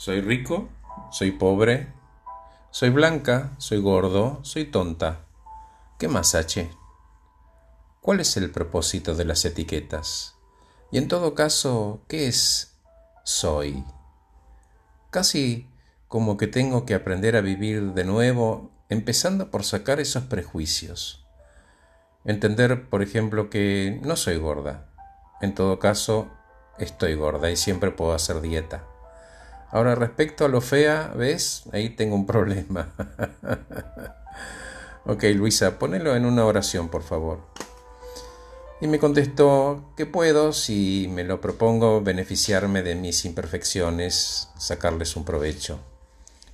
Soy rico, soy pobre, soy blanca, soy gordo, soy tonta. ¿Qué más, H? ¿Cuál es el propósito de las etiquetas? Y en todo caso, ¿qué es soy? Casi como que tengo que aprender a vivir de nuevo, empezando por sacar esos prejuicios. Entender, por ejemplo, que no soy gorda. En todo caso, estoy gorda y siempre puedo hacer dieta. Ahora, respecto a lo fea, ¿ves? Ahí tengo un problema. ok, Luisa, ponelo en una oración, por favor. Y me contestó que puedo, si me lo propongo, beneficiarme de mis imperfecciones, sacarles un provecho.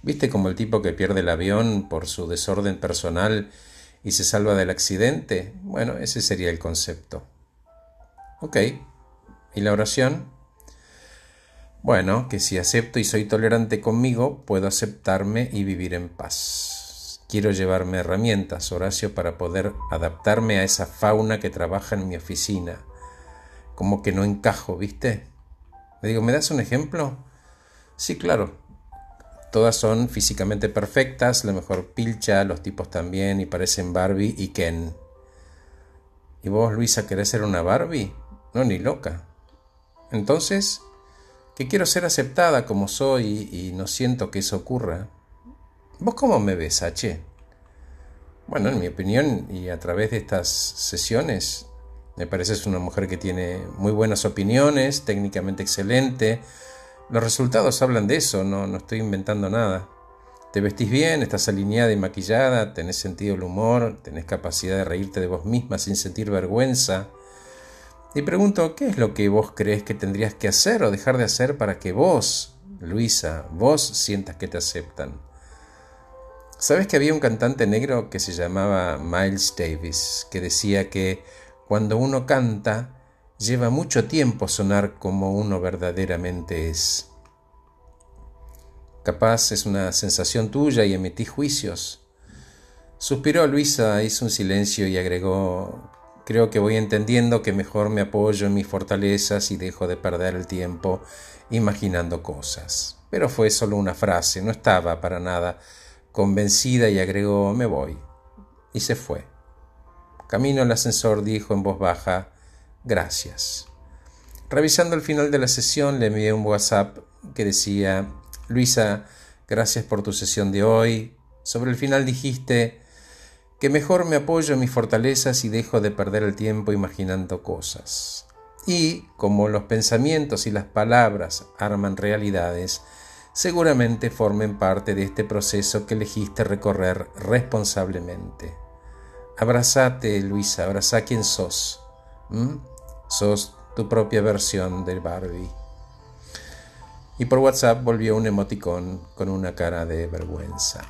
¿Viste como el tipo que pierde el avión por su desorden personal y se salva del accidente? Bueno, ese sería el concepto. Ok. ¿Y la oración? Bueno, que si acepto y soy tolerante conmigo, puedo aceptarme y vivir en paz. Quiero llevarme herramientas, Horacio, para poder adaptarme a esa fauna que trabaja en mi oficina. Como que no encajo, ¿viste? Le digo, ¿me das un ejemplo? Sí, claro. Todas son físicamente perfectas, la mejor pilcha, los tipos también, y parecen Barbie y Ken. ¿Y vos, Luisa, querés ser una Barbie? No, ni loca. Entonces, que quiero ser aceptada como soy y no siento que eso ocurra. ¿Vos cómo me ves, H? Bueno, en mi opinión y a través de estas sesiones, me pareces una mujer que tiene muy buenas opiniones, técnicamente excelente. Los resultados hablan de eso, no, no estoy inventando nada. Te vestís bien, estás alineada y maquillada, tenés sentido del humor, tenés capacidad de reírte de vos misma sin sentir vergüenza. Y pregunto, ¿qué es lo que vos crees que tendrías que hacer o dejar de hacer para que vos, Luisa, vos sientas que te aceptan? ¿Sabes que había un cantante negro que se llamaba Miles Davis, que decía que cuando uno canta, lleva mucho tiempo sonar como uno verdaderamente es? Capaz es una sensación tuya y emití juicios. Suspiró Luisa, hizo un silencio y agregó Creo que voy entendiendo que mejor me apoyo en mis fortalezas y dejo de perder el tiempo imaginando cosas. Pero fue solo una frase, no estaba para nada convencida y agregó me voy. Y se fue. Camino al ascensor dijo en voz baja gracias. Revisando el final de la sesión le envié un WhatsApp que decía Luisa, gracias por tu sesión de hoy. Sobre el final dijiste que mejor me apoyo en mis fortalezas y dejo de perder el tiempo imaginando cosas. Y, como los pensamientos y las palabras arman realidades, seguramente formen parte de este proceso que elegiste recorrer responsablemente. Abrazate, Luisa, abraza quien sos. Sos tu propia versión del Barbie. Y por WhatsApp volvió un emoticón con una cara de vergüenza.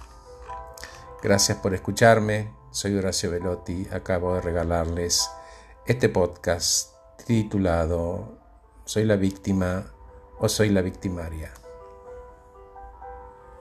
Gracias por escucharme. Soy Horacio Velotti. Acabo de regalarles este podcast titulado Soy la víctima o soy la victimaria.